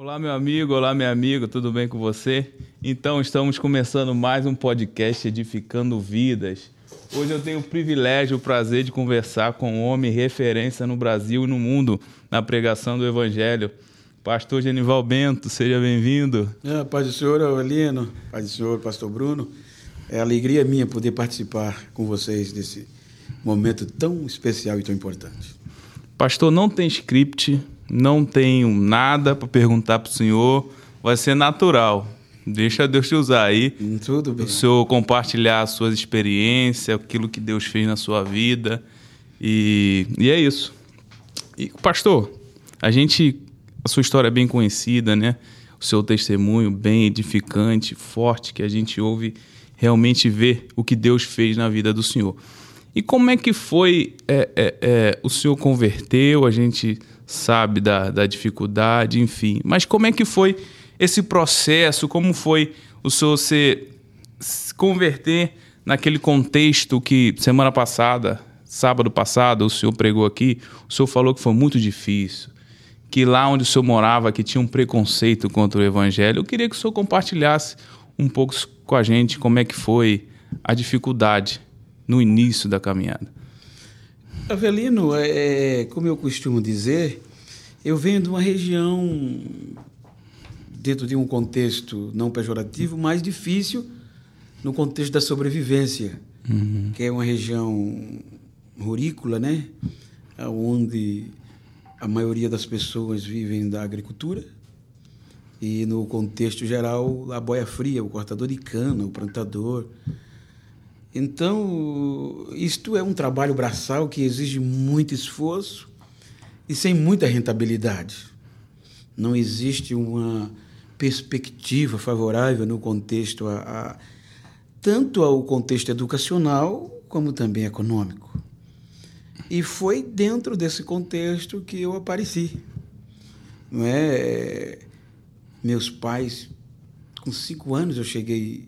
Olá, meu amigo, olá, meu amigo, tudo bem com você? Então, estamos começando mais um podcast Edificando Vidas. Hoje eu tenho o privilégio, o prazer de conversar com um homem referência no Brasil e no mundo na pregação do Evangelho. Pastor Genival Bento, seja bem-vindo. É, paz do Senhor, Aurelino, paz do Senhor, Pastor Bruno. É alegria minha poder participar com vocês desse momento tão especial e tão importante. Pastor, não tem script, não tenho nada para perguntar para o senhor, vai ser natural. Deixa Deus te usar aí. Tudo bem. O senhor compartilhar as suas experiências, aquilo que Deus fez na sua vida. E, e é isso. E, pastor, a gente. A sua história é bem conhecida, né? O seu testemunho bem edificante, forte, que a gente ouve realmente ver o que Deus fez na vida do senhor. E como é que foi é, é, é, o senhor converteu? A gente sabe da, da dificuldade, enfim. Mas como é que foi esse processo? Como foi o senhor se, se converter naquele contexto que semana passada, sábado passado, o senhor pregou aqui? O senhor falou que foi muito difícil. Que lá onde o senhor morava, que tinha um preconceito contra o evangelho. Eu queria que o senhor compartilhasse um pouco com a gente como é que foi a dificuldade no início da caminhada. Avelino, é, como eu costumo dizer, eu venho de uma região, dentro de um contexto não pejorativo, mais difícil no contexto da sobrevivência, uhum. que é uma região rurícola, né? Onde a maioria das pessoas vivem da agricultura e no contexto geral a boia fria, o cortador de cana, o plantador. Então, isto é um trabalho braçal que exige muito esforço e sem muita rentabilidade. Não existe uma perspectiva favorável no contexto a, a tanto ao contexto educacional como também econômico. E foi dentro desse contexto que eu apareci. Não é? Meus pais, com cinco anos, eu cheguei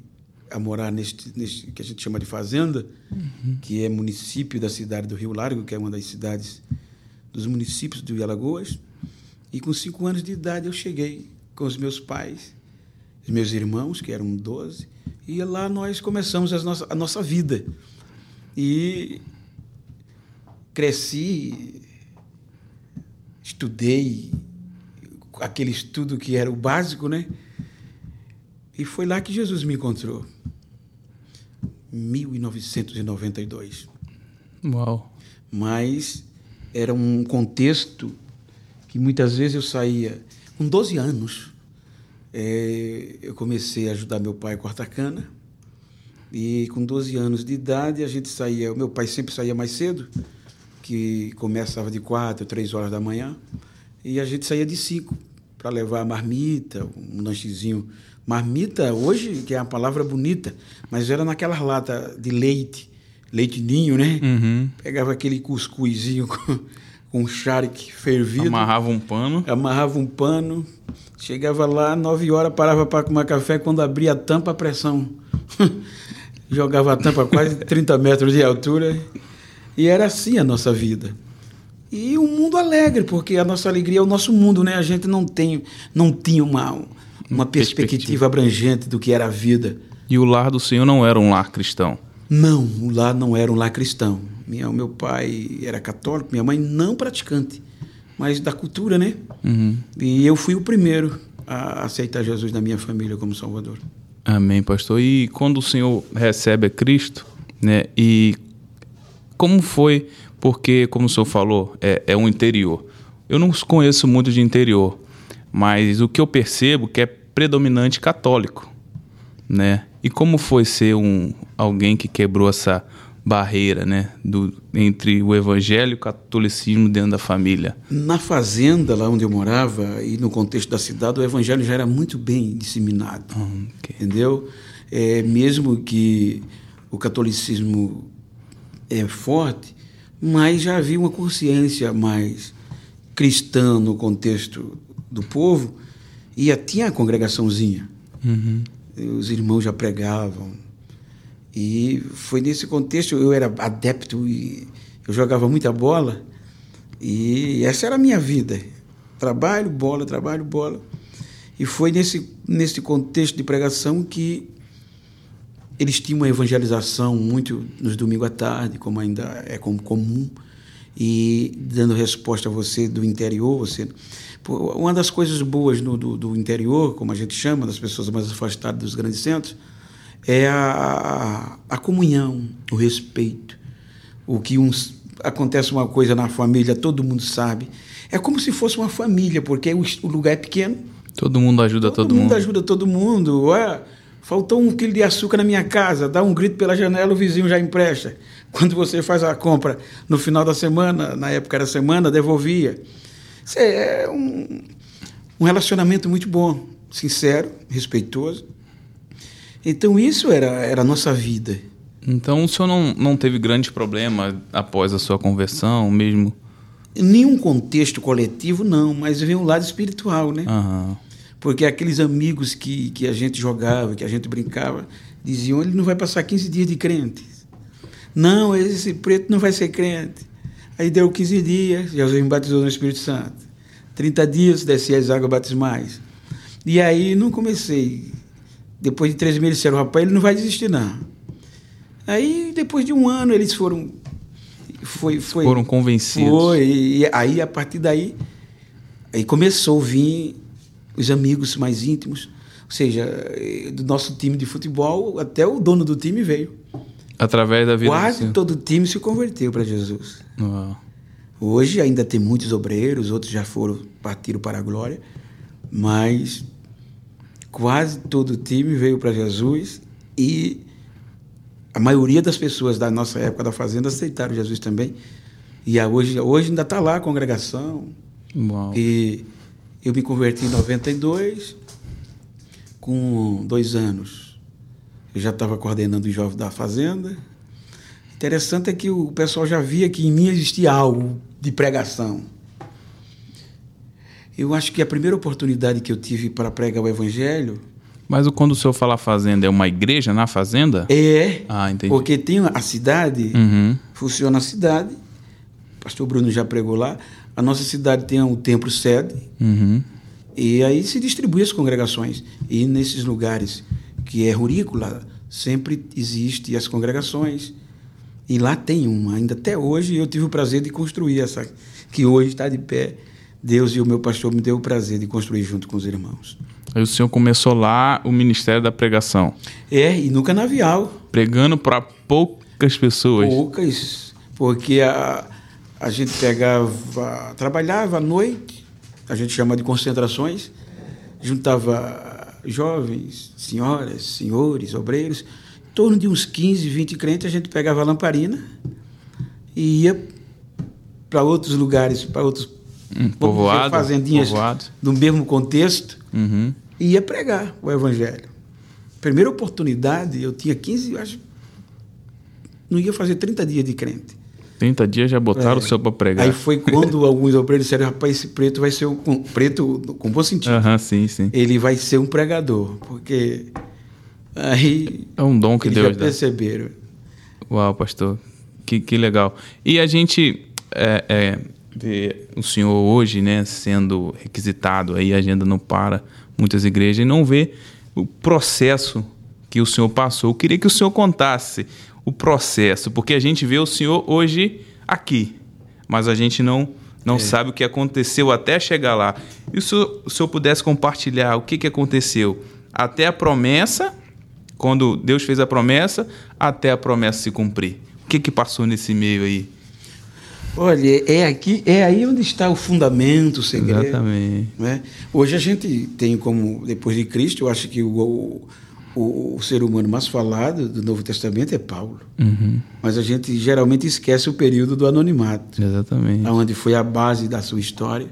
a morar neste, neste que a gente chama de fazenda, uhum. que é município da cidade do Rio Largo, que é uma das cidades dos municípios do Alagoas. E com cinco anos de idade eu cheguei com os meus pais, os meus irmãos, que eram doze, e lá nós começamos a nossa, a nossa vida. E cresci, estudei aquele estudo que era o básico, né? E foi lá que Jesus me encontrou. 1992. Uau. Mas era um contexto que muitas vezes eu saía com 12 anos. É, eu comecei a ajudar meu pai a cortar cana. E com 12 anos de idade, a gente saía. O meu pai sempre saía mais cedo, que começava de 4, 3 horas da manhã. E a gente saía de 5 para levar a marmita, um lanchezinho. Marmita, hoje, que é uma palavra bonita, mas era naquelas latas de leite leite ninho, né? Uhum. Pegava aquele cuscuzinho com, com charque fervido. Amarrava um pano. Amarrava um pano. Chegava lá, nove horas, parava para tomar café. Quando abria a tampa, a pressão. Jogava a tampa a quase 30 metros de altura. E era assim a nossa vida. E um mundo alegre, porque a nossa alegria é o nosso mundo, né? A gente não tem, não tinha uma, uma perspectiva, perspectiva abrangente do que era a vida. E o lar do Senhor não era um lar cristão? Não, lá não era um lar cristão. Minha, meu pai era católico, minha mãe não praticante, mas da cultura, né? Uhum. E eu fui o primeiro a aceitar Jesus na minha família como Salvador. Amém, pastor. E quando o Senhor recebe a Cristo, né? E como foi? Porque, como o senhor falou, é, é um interior. Eu não conheço muito de interior, mas o que eu percebo que é predominante católico, né? E como foi ser um alguém que quebrou essa barreira, né, do, entre o evangelho e o catolicismo dentro da família? Na fazenda lá onde eu morava e no contexto da cidade, o evangelho já era muito bem disseminado, ah, okay. entendeu? É, mesmo que o catolicismo é forte, mas já havia uma consciência mais cristã no contexto do povo e tinha a congregaçãozinha. Uhum os irmãos já pregavam. E foi nesse contexto, eu era adepto e eu jogava muita bola. E essa era a minha vida. Trabalho, bola, trabalho, bola. E foi nesse, nesse contexto de pregação que eles tinham uma evangelização muito nos domingos à tarde, como ainda é comum, e dando resposta a você do interior. Você, uma das coisas boas no, do, do interior, como a gente chama, das pessoas mais afastadas dos grandes centros, é a, a, a comunhão, o respeito. O que uns, acontece uma coisa na família, todo mundo sabe. É como se fosse uma família, porque o, o lugar é pequeno Todo mundo ajuda todo, todo mundo. Todo mundo ajuda todo mundo. Ué, faltou um quilo de açúcar na minha casa, dá um grito pela janela, o vizinho já empresta. Quando você faz a compra no final da semana, na época era semana, devolvia. Isso é um, um relacionamento muito bom, sincero, respeitoso. Então isso era, era a nossa vida. Então o senhor não, não teve grande problema após a sua conversão, mesmo? nenhum contexto coletivo, não, mas vem um lado espiritual, né? Uhum. Porque aqueles amigos que, que a gente jogava, que a gente brincava, diziam: ele não vai passar 15 dias de crente. Não, esse preto não vai ser crente. Aí deu 15 dias, Jesus me batizou no Espírito Santo. 30 dias descia as águas batismais. E aí não comecei. Depois de três meses disseram, rapaz, ele não vai desistir, não. Aí, depois de um ano, eles foram foi, foi, Foram convencidos. Foi, e aí a partir daí aí começou a vir os amigos mais íntimos, ou seja, do nosso time de futebol, até o dono do time veio. Através da vida Quase todo o time se converteu para Jesus. Uau. Hoje ainda tem muitos obreiros, outros já foram, partiram para a glória, mas quase todo o time veio para Jesus e a maioria das pessoas da nossa época da fazenda aceitaram Jesus também. E hoje, hoje ainda está lá a congregação. Uau. E eu me converti em 92, com dois anos. Eu já estava coordenando os jovens da fazenda. Interessante é que o pessoal já via que em mim existia algo de pregação. Eu acho que a primeira oportunidade que eu tive para pregar o evangelho mas quando o senhor fala fazenda, é uma igreja na fazenda? É. Ah, entendi. Porque tem a cidade, uhum. funciona a cidade. O pastor Bruno já pregou lá. A nossa cidade tem um templo sede. Uhum. E aí se distribui as congregações. E nesses lugares que é rurícola, sempre existe as congregações. E lá tem uma. Ainda até hoje eu tive o prazer de construir essa, que hoje está de pé. Deus e o meu pastor me deu o prazer de construir junto com os irmãos. Aí o senhor começou lá o Ministério da Pregação. É, e no canavial. Pregando para poucas pessoas. Poucas, porque a, a gente pegava, trabalhava à noite, a gente chama de concentrações, juntava jovens, senhoras, senhores, obreiros, em torno de uns 15, 20 crentes, a gente pegava a lamparina e ia para outros lugares, para outros hum, povoado, fazendinhas povoado. do mesmo contexto Uhum. E ia pregar o evangelho. Primeira oportunidade, eu tinha 15, acho. Não ia fazer 30 dias de crente. 30 dias já botaram é. o senhor para pregar. Aí foi quando alguns obreiros disseram: rapaz, esse preto vai ser um. Preto com bom sentido. Uhum, sim, sim. Ele vai ser um pregador. Porque. Aí. É um dom que eles Deus já perceberam. Dá. Uau, pastor. Que, que legal. E a gente. É, é ver o senhor hoje, né, sendo requisitado, aí a agenda não para, muitas igrejas, e não ver o processo que o senhor passou. Eu queria que o senhor contasse o processo, porque a gente vê o senhor hoje aqui, mas a gente não não é. sabe o que aconteceu até chegar lá. E se o, senhor pudesse compartilhar o que, que aconteceu até a promessa, quando Deus fez a promessa, até a promessa se cumprir. O que, que passou nesse meio aí? Olha, é aqui, é aí onde está o fundamento, o segredo. Exatamente. Né? Hoje a gente tem como, depois de Cristo, eu acho que o, o, o ser humano mais falado do Novo Testamento é Paulo. Uhum. Mas a gente geralmente esquece o período do anonimato. Exatamente. Onde foi a base da sua história.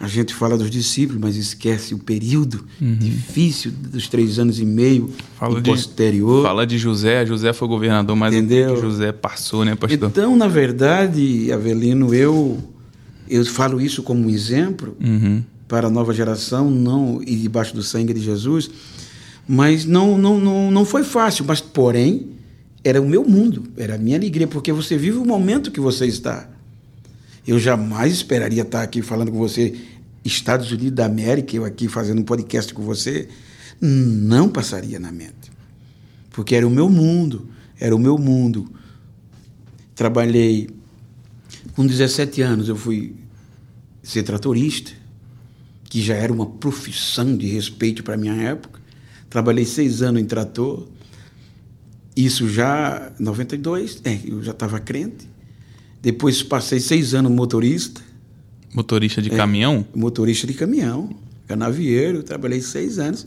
A gente fala dos discípulos, mas esquece o período uhum. difícil dos três anos e meio fala e de, posterior. Fala de José, José foi governador, mas Entendeu? que José passou, né, pastor? Então, na verdade, Avelino, eu, eu falo isso como um exemplo uhum. para a nova geração, não e debaixo do sangue de Jesus, mas não, não, não, não foi fácil, mas porém era o meu mundo, era a minha alegria, porque você vive o momento que você está. Eu jamais esperaria estar aqui falando com você Estados Unidos da América, eu aqui fazendo um podcast com você, não passaria na mente. Porque era o meu mundo, era o meu mundo. Trabalhei com 17 anos, eu fui ser tratorista, que já era uma profissão de respeito para minha época. Trabalhei seis anos em trator. Isso já em 92, é, eu já estava crente. Depois passei seis anos motorista. Motorista de é, caminhão? Motorista de caminhão, canavieiro. Trabalhei seis anos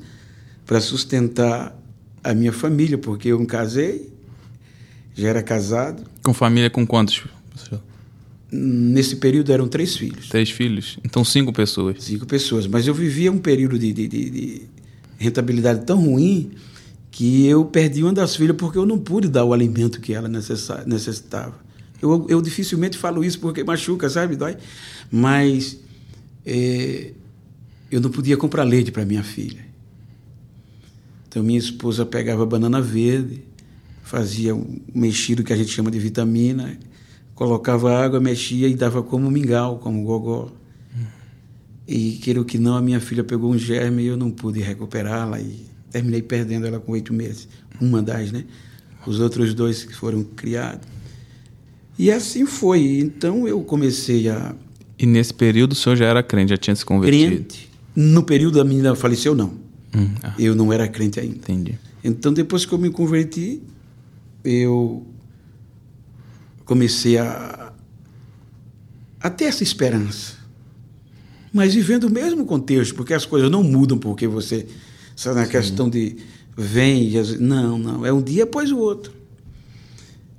para sustentar a minha família, porque eu me casei, já era casado. Com família com quantos? Nesse período eram três filhos. Três filhos? Então cinco pessoas. Cinco pessoas. Mas eu vivia um período de, de, de, de rentabilidade tão ruim que eu perdi uma das filhas porque eu não pude dar o alimento que ela necessitava. Eu, eu dificilmente falo isso porque machuca, sabe? Dói. Mas é, eu não podia comprar leite para minha filha. Então minha esposa pegava banana verde, fazia um mexido que a gente chama de vitamina, colocava água, mexia e dava como mingau, como gogó. E queira que não, a minha filha pegou um germe e eu não pude recuperá-la e terminei perdendo ela com oito meses. Uma das, né? Os outros dois que foram criados. E assim foi. Então eu comecei a. E nesse período o senhor já era crente, já tinha se convertido? Crente. No período a menina faleceu, não. Hum, ah. Eu não era crente ainda. Entendi. Então, depois que eu me converti, eu comecei a, a ter essa esperança. Mas vivendo o mesmo contexto, porque as coisas não mudam porque você. Sabe, na questão de vem e. Não, não. É um dia após o outro.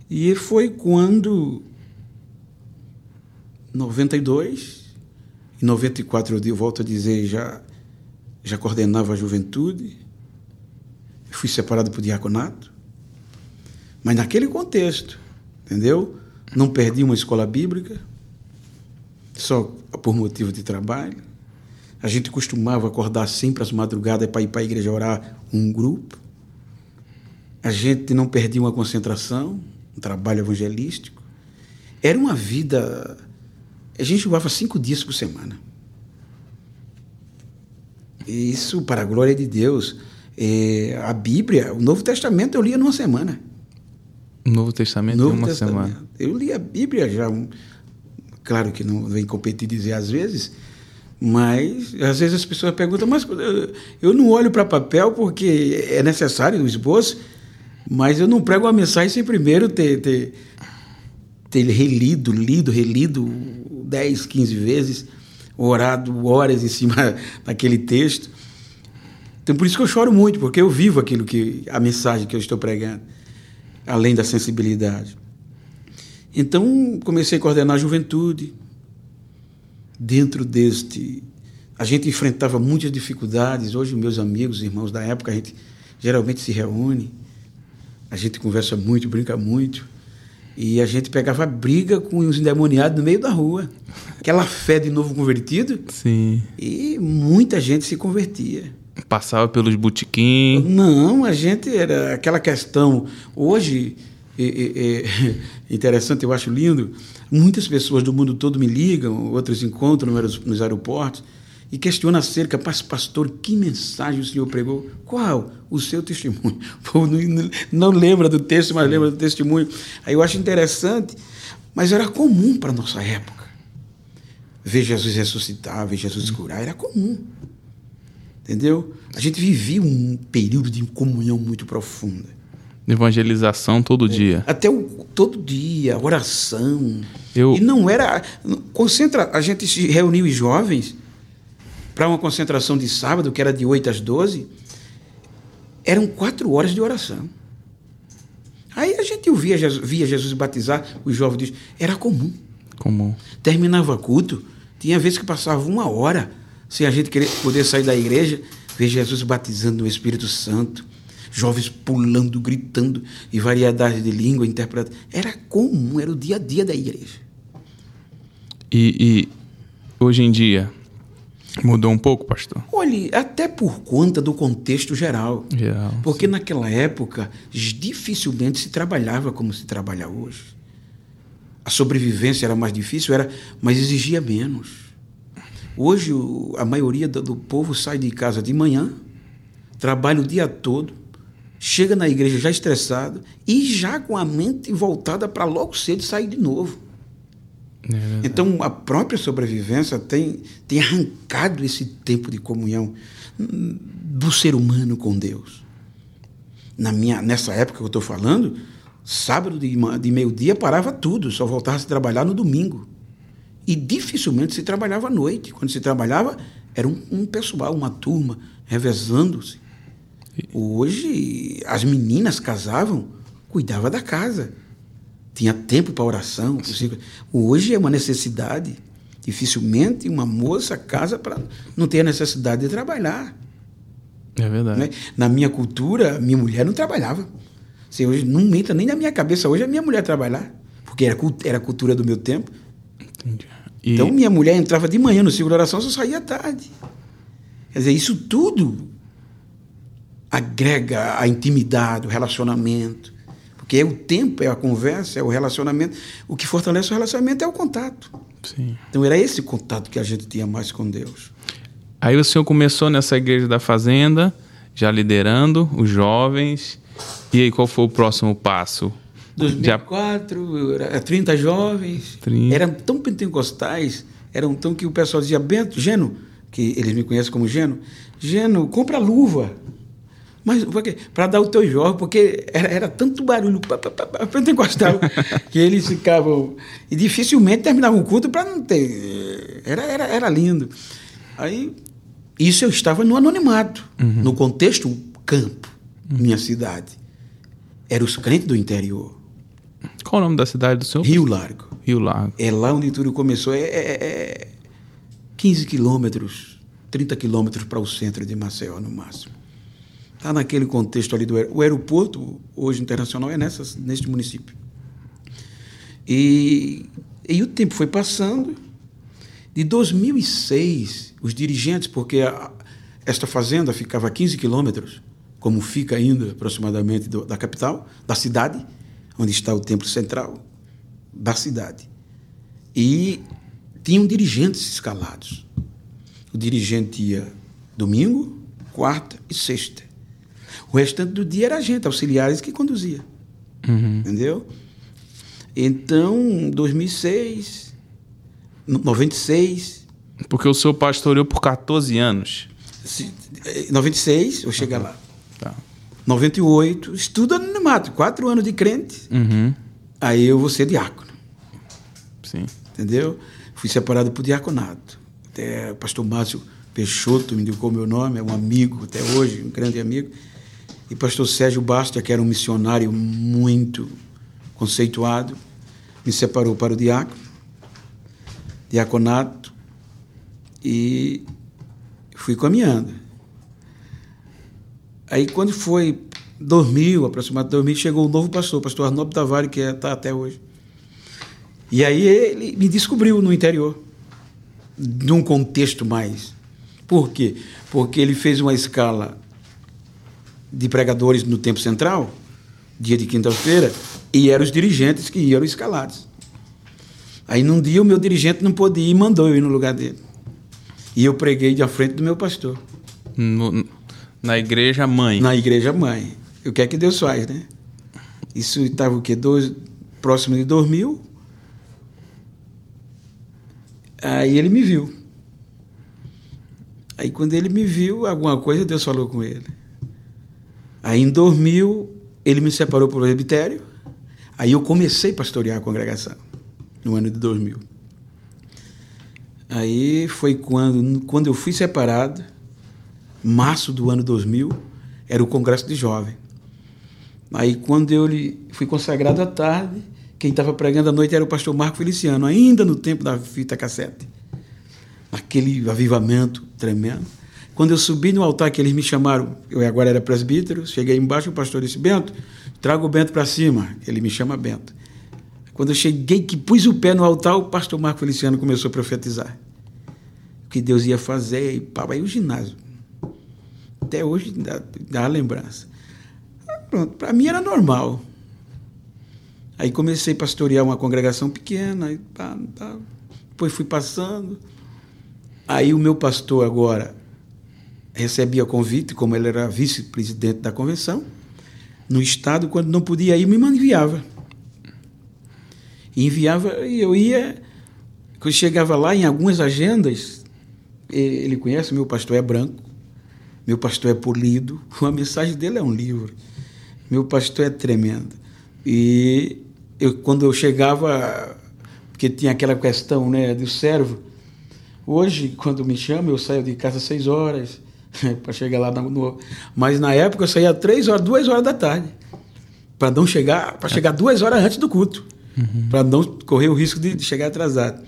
E foi quando. 92, em 94 eu volto a dizer, já já coordenava a juventude, fui separado por diaconato, mas naquele contexto, entendeu? Não perdi uma escola bíblica, só por motivo de trabalho. A gente costumava acordar sempre às madrugadas para ir para a igreja orar um grupo. A gente não perdia uma concentração, um trabalho evangelístico. Era uma vida. A gente voava cinco dias por semana. Isso, para a glória de Deus. É, a Bíblia, o Novo Testamento eu lia numa semana. O Novo Testamento Novo em uma Testamento. semana. Eu li a Bíblia já. Claro que não vem competir dizer às vezes, mas às vezes as pessoas perguntam, mas eu não olho para papel porque é necessário o esboço, mas eu não prego uma mensagem sem primeiro ter, ter, ter relido, lido, relido 10, 15 vezes orado horas em cima daquele texto. Então por isso que eu choro muito, porque eu vivo aquilo que a mensagem que eu estou pregando, além da sensibilidade. Então comecei a coordenar a juventude. Dentro deste a gente enfrentava muitas dificuldades. Hoje meus amigos, irmãos da época, a gente geralmente se reúne. A gente conversa muito, brinca muito. E a gente pegava briga com os endemoniados no meio da rua. Aquela fé de novo convertido. Sim. E muita gente se convertia. Passava pelos botiquins. Não, a gente era aquela questão. Hoje, é, é, interessante, eu acho lindo. Muitas pessoas do mundo todo me ligam, outras encontram nos aeroportos e questiona acerca, pastor, que mensagem o senhor pregou? Qual? O seu testemunho. Pô, não, não, lembra do texto, mas lembra do testemunho. Aí eu acho interessante, mas era comum para a nossa época. Ver Jesus ressuscitar, ver Jesus curar, era comum. Entendeu? A gente vivia um período de comunhão muito profunda. Evangelização todo dia. Até o, todo dia, oração. Eu... E não era. Concentra, a gente se reuniu os jovens para uma concentração de sábado, que era de 8 às 12, eram quatro horas de oração. Aí a gente ouvia Jesus, via Jesus batizar, os jovens era comum. Comum. Terminava culto, tinha vezes que passava uma hora sem a gente querer poder sair da igreja, ver Jesus batizando no Espírito Santo, jovens pulando, gritando e variedade de língua interpretando. Era comum, era o dia a dia da igreja. E, e hoje em dia, Mudou um pouco, pastor? Olhe, até por conta do contexto geral. geral porque sim. naquela época dificilmente se trabalhava como se trabalha hoje. A sobrevivência era mais difícil, era, mas exigia menos. Hoje a maioria do, do povo sai de casa de manhã, trabalha o dia todo, chega na igreja já estressado e já com a mente voltada para logo cedo sair de novo. É então, a própria sobrevivência tem, tem arrancado esse tempo de comunhão do ser humano com Deus. Na minha, nessa época que eu estou falando, sábado de, de meio-dia parava tudo, só voltava a se trabalhar no domingo. E dificilmente se trabalhava à noite. Quando se trabalhava, era um, um pessoal, uma turma, revezando-se. Hoje, as meninas casavam, cuidava da casa tinha tempo para oração. Hoje é uma necessidade. Dificilmente uma moça casa para não ter a necessidade de trabalhar. É verdade. Né? Na minha cultura, minha mulher não trabalhava. Assim, hoje não entra nem na minha cabeça hoje a minha mulher trabalhar, porque era, era a cultura do meu tempo. Entendi. E... Então minha mulher entrava de manhã no ciclo de oração, só saía à tarde. Quer dizer, isso tudo agrega a intimidade, o relacionamento. Porque é o tempo, é a conversa, é o relacionamento. O que fortalece o relacionamento é o contato. Sim. Então era esse contato que a gente tinha mais com Deus. Aí o senhor começou nessa igreja da fazenda, já liderando os jovens. E aí qual foi o próximo passo? 2004, já... 30 jovens. 30. Eram tão pentecostais, eram tão que o pessoal dizia, Bento, Geno, que eles me conhecem como Geno, Geno, compra luva. Mas para dar o teu jorro, porque era, era tanto barulho pentecostal que eles ficavam. E dificilmente terminavam o culto para não ter. Era, era, era lindo. Aí, isso eu estava no anonimato, uhum. no contexto campo, uhum. minha cidade. Eram os crentes do interior. Qual o nome da cidade do senhor? Rio Largo. Rio Largo. É lá onde tudo começou. É, é, é 15 quilômetros, 30 quilômetros para o centro de Maceió, no máximo. Está naquele contexto ali do o aeroporto, hoje internacional, é nessa, neste município. E, e o tempo foi passando. De 2006, os dirigentes, porque a, esta fazenda ficava a 15 quilômetros, como fica ainda aproximadamente do, da capital, da cidade, onde está o templo central da cidade. E tinham dirigentes escalados. O dirigente ia domingo, quarta e sexta. O restante do dia era a gente, auxiliares, que conduzia. Uhum. Entendeu? Então, 2006, 96. Porque o senhor pastoreou por 14 anos. 96, eu cheguei uhum. lá. Tá. 98, estudo mato, quatro anos de crente. Uhum. Aí eu vou ser diácono. Sim. Entendeu? Fui separado por diaconato. Até o pastor Márcio Peixoto me indicou meu nome, é um amigo até hoje, um grande amigo. E pastor Sérgio Bastia, que era um missionário muito conceituado, me separou para o diácono, diaconato, e fui caminhando. Aí quando foi 2000, aproximadamente 2000, chegou um novo pastor, o pastor Arnaldo Tavares, que está é, até hoje. E aí ele me descobriu no interior, num contexto mais. Por quê? Porque ele fez uma escala de pregadores no tempo central, dia de quinta-feira, e eram os dirigentes que iam escalados. Aí num dia o meu dirigente não podia ir e mandou eu ir no lugar dele. E eu preguei de frente do meu pastor. No, na igreja mãe? Na igreja mãe. O que é que Deus faz, né? Isso estava o quê? Dois, próximo de 2000. Aí ele me viu. Aí quando ele me viu, alguma coisa Deus falou com ele. Aí em 2000 ele me separou para o presbitério. Aí eu comecei a pastorear a congregação no ano de 2000. Aí foi quando quando eu fui separado, março do ano 2000, era o congresso de jovem. Aí quando eu fui consagrado à tarde, quem estava pregando à noite era o pastor Marco Feliciano, ainda no tempo da fita cassete. Aquele avivamento tremendo. Quando eu subi no altar, que eles me chamaram, eu agora era presbítero, cheguei embaixo, o pastor disse: Bento, traga o Bento para cima. Ele me chama Bento. Quando eu cheguei, que pus o pé no altar, o pastor Marco Feliciano começou a profetizar. O que Deus ia fazer, e pá, aí o ginásio. Até hoje dá, dá lembrança. Pronto, para mim era normal. Aí comecei a pastorear uma congregação pequena, e pá, pá, depois fui passando. Aí o meu pastor agora recebia convite, como ele era vice-presidente da convenção, no estado, quando não podia ir, me enviava. Enviava e eu ia, quando chegava lá em algumas agendas, ele conhece, meu pastor é branco, meu pastor é polido, a mensagem dele é um livro. Meu pastor é tremendo. E eu, quando eu chegava, porque tinha aquela questão né, do servo, hoje, quando me chama, eu saio de casa às seis horas, para chegar lá no, Mas na época eu saía três horas, duas horas da tarde. Para não chegar, para chegar duas horas antes do culto. Uhum. Para não correr o risco de, de, chegar atrasado.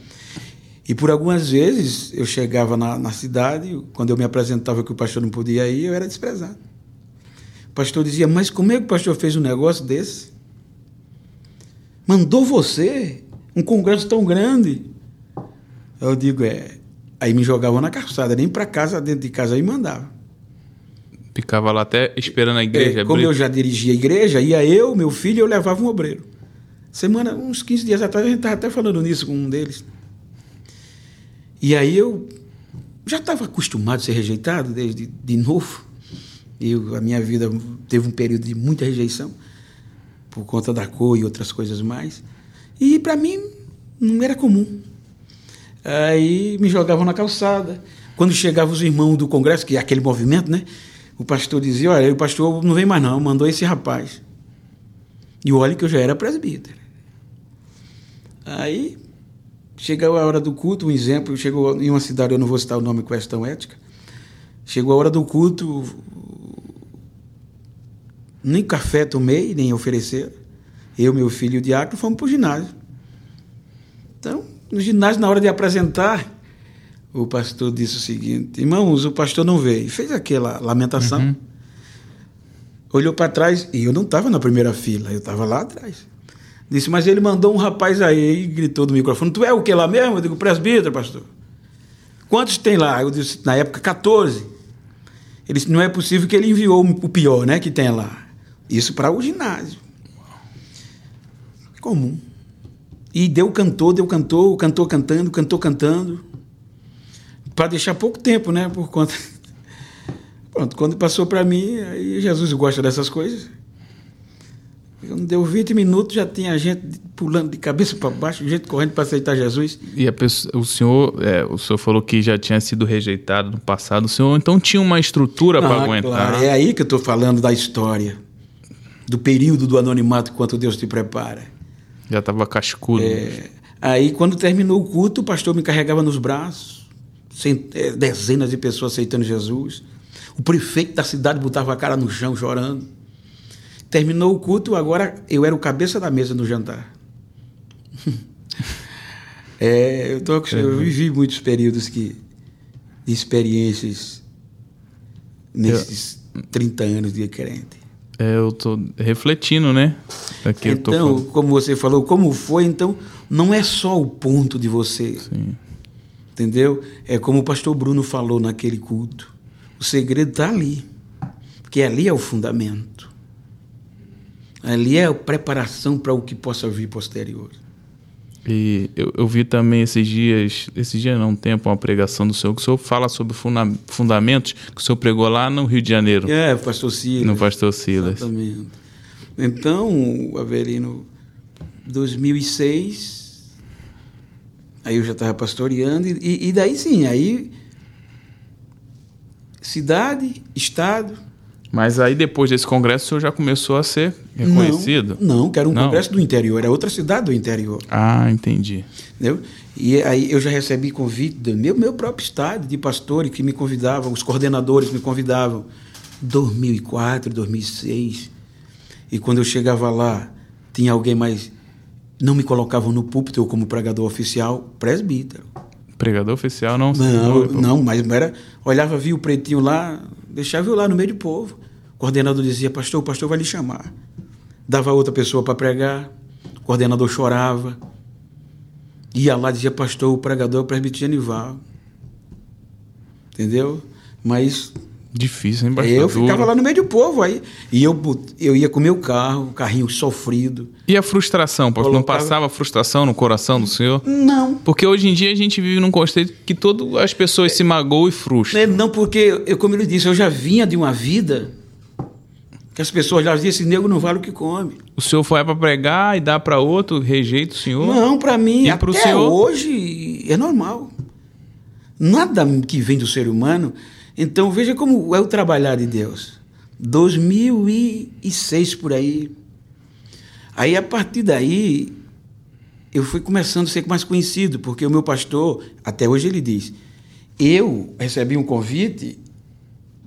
E por algumas vezes eu chegava na, na cidade, quando eu me apresentava que o pastor não podia ir, eu era desprezado. O pastor dizia, mas como é que o pastor fez um negócio desse? Mandou você um congresso tão grande. Eu digo, é, Aí me jogavam na calçada, nem para casa, dentro de casa, aí mandava. Ficava lá até esperando a igreja. É, como eu já dirigia a igreja, ia eu, meu filho, eu levava um obreiro. Semana, uns 15 dias atrás, a gente estava até falando nisso com um deles. E aí eu já estava acostumado a ser rejeitado desde de novo. Eu, a minha vida teve um período de muita rejeição por conta da cor e outras coisas mais. E para mim não era comum. Aí me jogavam na calçada. Quando chegavam os irmãos do congresso, que é aquele movimento, né? O pastor dizia: Olha, o pastor não vem mais, não, mandou esse rapaz. E olha que eu já era presbítero. Aí chegou a hora do culto, um exemplo, chegou em uma cidade, eu não vou citar o nome, questão ética. Chegou a hora do culto, nem café tomei, nem oferecer. Eu, meu filho e o diácono fomos para o ginásio. No ginásio, na hora de apresentar, o pastor disse o seguinte: Irmãos, o pastor não veio. Fez aquela lamentação. Uhum. Olhou para trás e eu não estava na primeira fila, eu estava lá atrás. Disse, mas ele mandou um rapaz aí e gritou do microfone: Tu é o que lá mesmo? Eu digo: Presbítero, pastor. Quantos tem lá? Eu disse: Na época, 14. Ele disse: Não é possível que ele enviou o pior, né? Que tem lá. Isso para o ginásio. Comum. E deu cantor, deu cantor, cantor cantando, cantor cantando. Para deixar pouco tempo, né? Por conta. Pronto, quando passou para mim, aí Jesus gosta dessas coisas. Quando deu 20 minutos, já tinha gente pulando de cabeça para baixo, gente correndo para aceitar Jesus. E pessoa, o senhor, é, o senhor falou que já tinha sido rejeitado no passado. O senhor então tinha uma estrutura para ah, aguentar? Claro, é aí que eu estou falando da história, do período do anonimato, quanto Deus te prepara. Já estava cascudo. É, aí, quando terminou o culto, o pastor me carregava nos braços, é, dezenas de pessoas aceitando Jesus. O prefeito da cidade botava a cara no chão chorando. Terminou o culto, agora eu era o cabeça da mesa no jantar. é, eu, tô, eu vivi muitos períodos que, de experiências nesses eu... 30 anos de crente. É, eu tô refletindo, né? Aqui então, como você falou, como foi, então, não é só o ponto de você. Sim. Entendeu? É como o pastor Bruno falou naquele culto. O segredo está ali. Porque ali é o fundamento. Ali é a preparação para o que possa vir posterior. E eu, eu, vi também esses dias, esses dias não, um tempo, uma pregação do senhor, que o senhor fala sobre funda fundamentos que o senhor pregou lá no Rio de Janeiro. É, pastor Silas. No pastor Silas. Exatamente. Então, Avelino, 2006, aí eu já estava pastoreando, e, e daí sim, aí cidade, estado, mas aí depois desse congresso o senhor já começou a ser reconhecido? Não, não que era um não. congresso do interior, era outra cidade do interior. Ah, entendi. Entendeu? E aí eu já recebi convite do meu, meu próprio estado, de pastores que me convidavam, os coordenadores me convidavam. 2004, 2006. E quando eu chegava lá, tinha alguém mais. Não me colocavam no púlpito eu como pregador oficial, presbítero. Pregador oficial não? Não, não, mas era. Olhava, via o pretinho lá, deixava eu lá no meio do povo. O coordenador dizia, pastor, o pastor vai lhe chamar. Dava outra pessoa para pregar, o coordenador chorava. Ia lá, dizia, pastor, o pregador é o presbiteriano Ival. Entendeu? Mas Difícil, hein, pastor? Eu ficava lá no meio do povo aí. E eu, eu ia com meu carro, carrinho sofrido. E a frustração, pastor? Não Colocava- passava frustração no coração do senhor? Não. Porque hoje em dia a gente vive num contexto que todas as pessoas se magoam e frustram. É, Não, porque, eu, como ele disse, eu já vinha de uma vida que as pessoas já diziam, esse nego não vale o que come. O senhor foi para pregar e dá para outro, rejeita o senhor? Não, para mim, E até senhor? hoje, é normal. Nada que vem do ser humano. Então, veja como é o trabalhar de Deus. 2006 por aí. Aí, a partir daí, eu fui começando a ser mais conhecido, porque o meu pastor, até hoje ele diz, eu recebi um convite,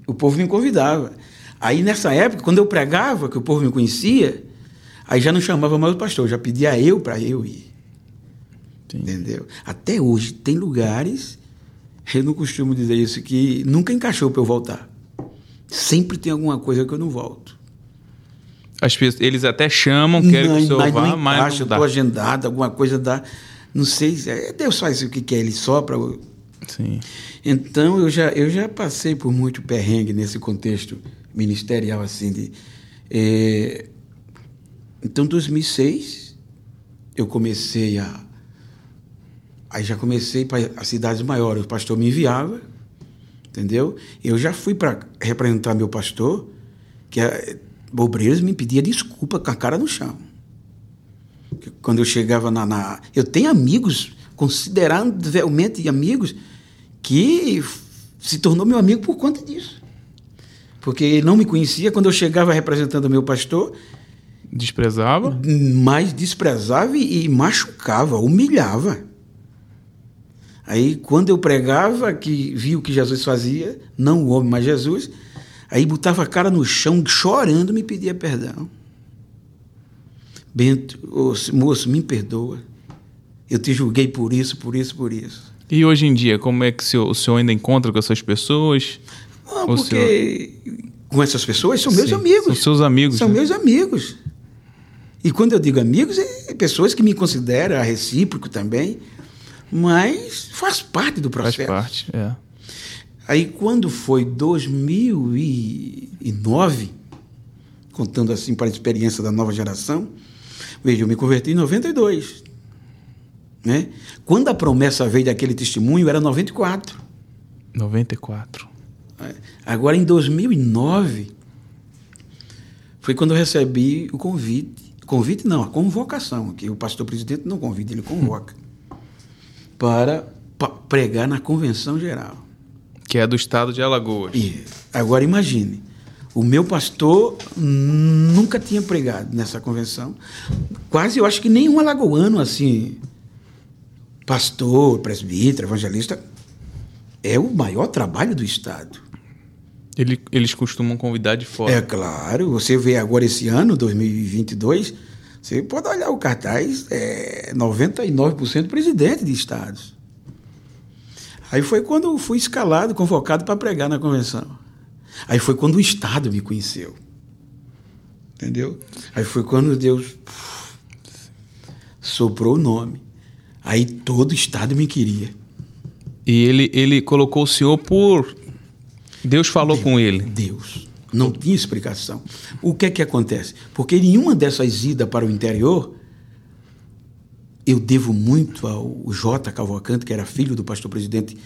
o povo me convidava. Aí, nessa época, quando eu pregava, que o povo me conhecia, aí já não chamava mais o pastor, já pedia eu para eu ir. Entendeu? Até hoje tem lugares, eu não costumo dizer isso, que nunca encaixou para eu voltar. Sempre tem alguma coisa que eu não volto. As pessoas, eles até chamam, querem que o senhor mas vá, não mas não estou agendado, alguma coisa dá. Não sei, se é, Deus faz o que quer, Ele sopra. Sim. Então eu já, eu já passei por muito perrengue nesse contexto ministerial assim de. eh, então, em 2006, eu comecei a. Aí já comecei para as cidades maiores. O pastor me enviava, entendeu? Eu já fui para representar meu pastor, que é, Obreiros me pedia desculpa com a cara no chão. Quando eu chegava na, na- Eu tenho amigos, consideravelmente amigos, que se tornou meu amigo por conta disso. Porque ele não me conhecia quando eu chegava representando o meu pastor, Desprezava? mas desprezava e machucava, humilhava. Aí, quando eu pregava, que via o que Jesus fazia, não o homem, mas Jesus, aí botava a cara no chão, chorando, me pedia perdão. Bento, ô, moço, me perdoa. Eu te julguei por isso, por isso, por isso. E hoje em dia, como é que o senhor, o senhor ainda encontra com essas pessoas? Não, porque com essas pessoas são meus Sim, amigos. São seus amigos. São né? meus amigos. E quando eu digo amigos, é pessoas que me consideram recíproco também, mas faz parte do Faz processo. parte, é. Aí quando foi 2009, contando assim para a experiência da nova geração, veja, eu me converti em 92. Né? Quando a promessa veio daquele testemunho, era 94. 94. Agora, em 2009, foi quando eu recebi o convite. Convite não, a convocação, que o pastor presidente não convida, ele convoca. para pa- pregar na convenção geral. Que é do estado de Alagoas. E agora imagine, o meu pastor nunca tinha pregado nessa convenção. Quase, eu acho que nenhum alagoano assim, pastor, presbítero, evangelista, é o maior trabalho do Estado. Ele- eles costumam convidar de fora. É claro, você vê agora esse ano, 2022, você pode olhar o cartaz, é 99% presidente de estados. Aí foi quando eu fui escalado, convocado para pregar na convenção. Aí foi quando o Estado me conheceu. Entendeu? Aí foi quando Deus soprou o nome. Aí todo o Estado me queria. E ele, ele colocou o senhor por. Deus falou com ele. Deus. Não tinha explicação. O que é que acontece? Porque em uma dessas idas para o interior, eu devo muito ao J. Cavalcante, que era filho do pastor presidente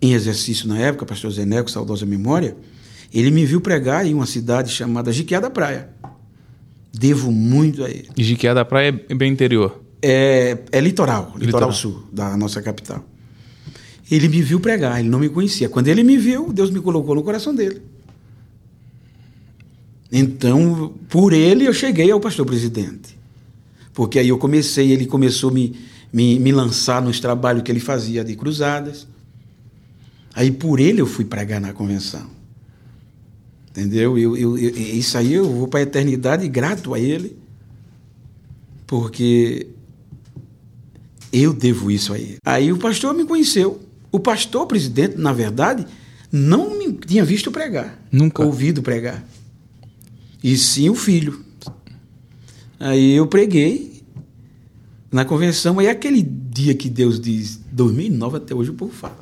em exercício na época, pastor Zeneco, saudosa memória. Ele me viu pregar em uma cidade chamada Jiquiá da Praia. Devo muito a ele. Jiquiá da Praia é bem interior. É, é litoral, litoral, Litoral. sul da nossa capital. Ele me viu pregar, ele não me conhecia. Quando ele me viu, Deus me colocou no coração dele. Então, por ele, eu cheguei ao pastor presidente. Porque aí eu comecei, ele começou a me, me, me lançar nos trabalhos que ele fazia de cruzadas. Aí por ele eu fui pregar na convenção. Entendeu? Eu, eu, eu- isso aí eu vou para a eternidade grato a ele. Porque eu devo isso a ele. Aí o pastor me conheceu. O pastor presidente, na verdade, não me tinha visto pregar. Nunca. Ouvido pregar. E sim o filho. Aí eu preguei na convenção. Aí é aquele dia que Deus diz, 2009 até hoje o povo fala.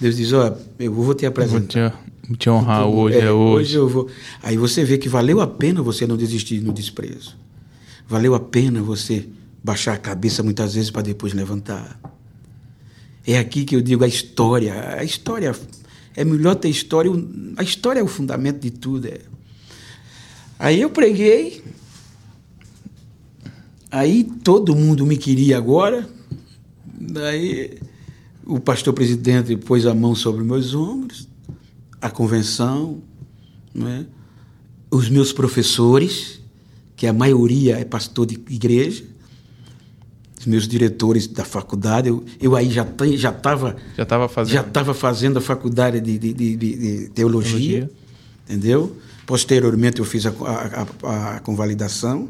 Deus diz, ó, eu vou te Vou apresentar. te- Te honrar hoje é, hoje. Hoje eu vou. Aí você vê que valeu a pena você não desistir no desprezo. Valeu a pena você baixar a cabeça muitas vezes para depois levantar. É aqui que eu digo a história. A história é melhor ter história. A história é o fundamento de tudo. É. Aí eu preguei. Aí todo mundo me queria agora. Daí o pastor presidente pôs a mão sobre meus ombros, a convenção, não é? os meus professores, que a maioria é pastor de igreja, os meus diretores da faculdade, eu, eu aí já já estava já estava fazendo já estava fazendo a faculdade de, de, de, de teologia, teologia, entendeu? Posteriormente eu fiz a, a, a, a convalidação,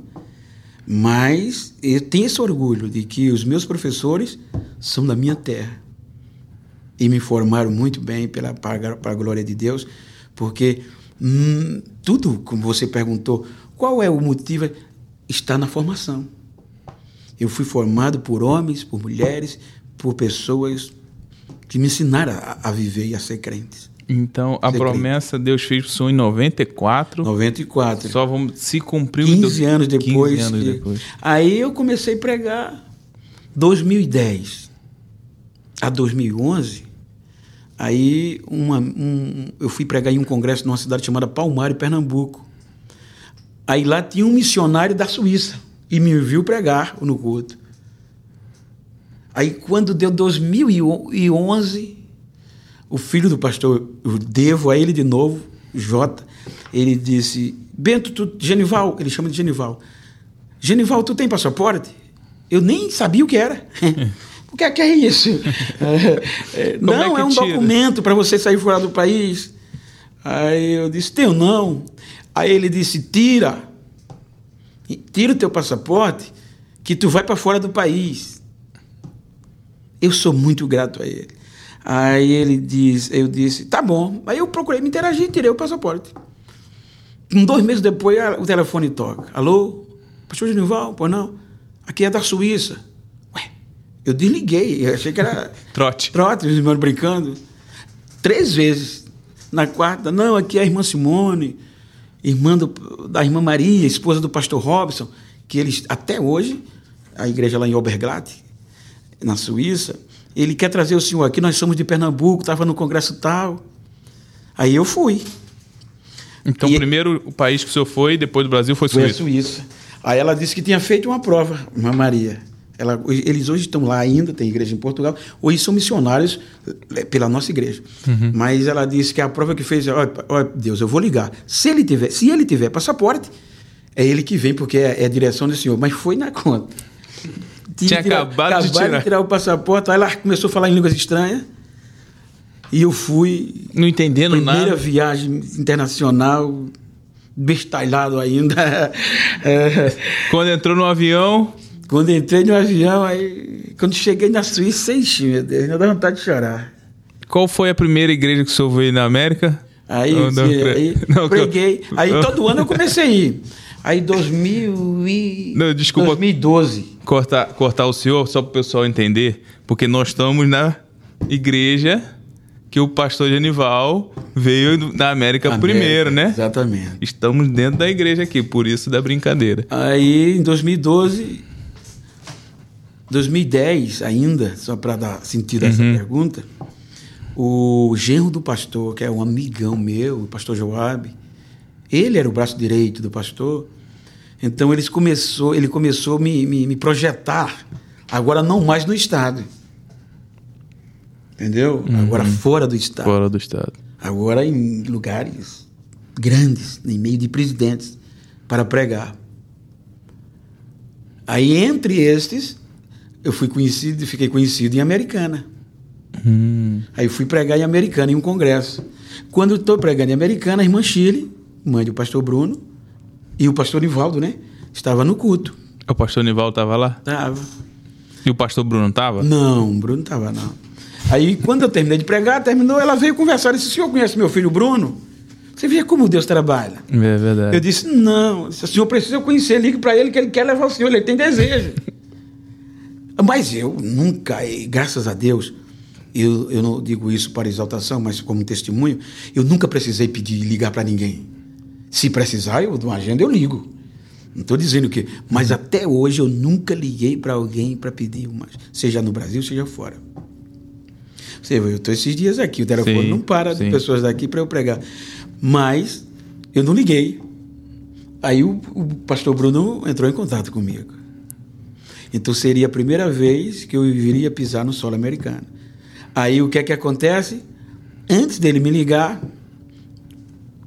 mas eu tenho esse orgulho de que os meus professores são da minha terra e me formaram muito bem pela para, para a glória de Deus, porque hum, tudo como você perguntou, qual é o motivo está na formação. Eu fui formado por homens, por mulheres, por pessoas que me ensinaram a, a viver e a ser crentes. Então, a promessa crente. Deus fez para o em 94. 94. Só vamos se cumprir 15 anos depois. 15 anos depois. Aí eu comecei a pregar 2010 a 2011. Aí uma, um, eu fui pregar em um congresso numa cidade chamada Palmário, Pernambuco. Aí lá tinha um missionário da Suíça e me viu pregar no culto. Aí quando deu 2011, o filho do pastor, eu devo a ele de novo, Jota, ele disse: Bento, tu, Genival, ele chama de Genival. Genival, tu tem passaporte? Eu nem sabia o que era. o que é, que é isso? É, é, não, é, é um tira? documento para você sair fora do país. Aí eu disse: Tenho não. Aí ele disse: Tira tira o teu passaporte que tu vai para fora do país. Eu sou muito grato a ele. Aí ele diz, eu disse, tá bom. Aí eu procurei me interagir, tirei o passaporte. Um, dois meses depois, o telefone toca. Alô? Pastor Genival? Pois não? Aqui é da Suíça. Ué, eu desliguei. Eu achei que era... Trote. Trote, os irmãos brincando. Três vezes. Na quarta, não, aqui é a irmã Simone irmã do, da irmã Maria, esposa do pastor Robson, que eles, até hoje, a igreja lá em Oberglatt, na Suíça, ele quer trazer o senhor aqui, nós somos de Pernambuco, estava no congresso tal. Aí eu fui. Então, e primeiro o país que o senhor foi, depois do Brasil, foi Suíça. Foi a Suíça. Aí ela disse que tinha feito uma prova, irmã Maria. Ela, eles hoje estão lá ainda, tem igreja em Portugal, hoje são missionários é, pela nossa igreja. Uhum. Mas ela disse que a prova que fez, ó, ó, Deus, eu vou ligar. Se ele tiver, se ele tiver passaporte, é ele que vem, porque é, é a direção do Senhor. Mas foi na conta. Tinha tirar, acabado, de tirar. de tirar o passaporte, aí ela começou a falar em línguas estranhas. E eu fui. Não entendendo primeira nada. Primeira viagem internacional, bestalhado ainda. é. Quando entrou no avião. Quando entrei no avião, aí, quando cheguei na Suíça, enchi, meu Deus, ainda dá vontade de chorar. Qual foi a primeira igreja que o senhor veio na América? Aí, não, não, aí não, preguei. Aí todo ano eu comecei a ir. Aí 2000 e... Não, desculpa. 2012. Cortar, cortar o senhor, só para o pessoal entender, porque nós estamos na igreja que o pastor Genival veio na América, América, primeiro, né? Exatamente. Estamos dentro da igreja aqui, por isso da brincadeira. Aí, em 2012, 2010 ainda, só para dar sentido a essa uhum. pergunta, o genro do pastor, que é um amigão meu, o pastor Joab, ele era o braço direito do pastor, então ele começou, ele começou a me, me, me projetar, agora não mais no Estado. Entendeu? Uhum. Agora fora do Estado. Fora do Estado. Agora em lugares grandes, em meio de presidentes, para pregar. Aí entre estes, eu fui conhecido, fiquei conhecido em Americana. Hum. Aí fui pregar em Americana, em um congresso. Quando estou pregando em Americana, a irmã Chile, mãe do pastor Bruno, e o pastor Nivaldo, né? Estava no culto. O pastor Nivaldo estava lá? Estava. E o pastor Bruno estava? Não, o Bruno estava não. Aí, quando eu terminei de pregar, terminou, ela veio conversar. e disse: O senhor conhece meu filho Bruno? Você vê como Deus trabalha. É verdade. Eu disse: Não, o senhor precisa conhecer, ligue para ele que ele quer levar o senhor, ele tem desejo. Mas eu nunca, graças a Deus, eu, eu não digo isso para exaltação, mas como testemunho, eu nunca precisei pedir ligar para ninguém. Se precisar, eu de uma agenda eu ligo. Não estou dizendo que, mas até hoje eu nunca liguei para alguém para pedir uma, seja no Brasil, seja fora. Você, eu estou esses dias aqui, o telefone Sim, não para sim. de pessoas daqui para eu pregar. Mas eu não liguei. Aí o, o pastor Bruno entrou em contato comigo. Então seria a primeira vez que eu iria pisar no solo americano. Aí o que é que acontece? Antes dele me ligar,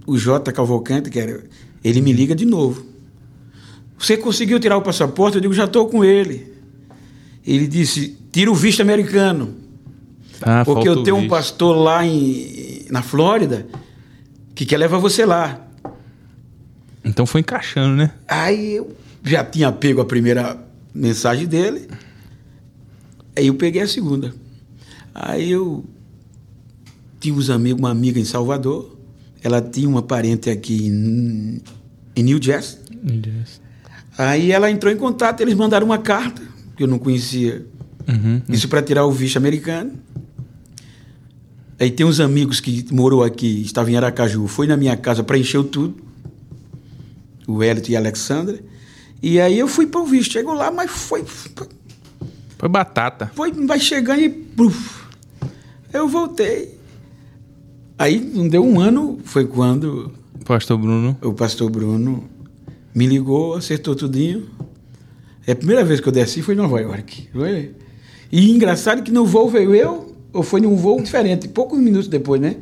o J Cavalcante, que era, ele me liga de novo. Você conseguiu tirar o passaporte? Eu digo, já estou com ele. Ele disse, tira o visto americano. Ah, Porque eu tenho um pastor lá em, na Flórida que quer levar você lá. Então foi encaixando, né? Aí eu já tinha pego a primeira mensagem dele. Aí eu peguei a segunda. Aí eu tinha uns amigos, uma amiga em Salvador. Ela tinha uma parente aqui em, em New Jersey. Aí ela entrou em contato, eles mandaram uma carta, que eu não conhecia. Uhum. Isso para tirar o visto americano. Aí tem uns amigos que morou aqui, estavam em Aracaju, foi na minha casa, preencheu tudo. O Hélito e a Alexandra. E aí eu fui para o visto. Chegou lá, mas foi, Foi batata. foi vai chegando e bruf, eu voltei. Aí não deu um ano, foi quando Pastor Bruno. o pastor Bruno me ligou, acertou tudinho. É a primeira vez que eu desci foi em Nova York. Foi? E engraçado que no voo veio eu, ou foi num voo diferente, poucos minutos depois, né?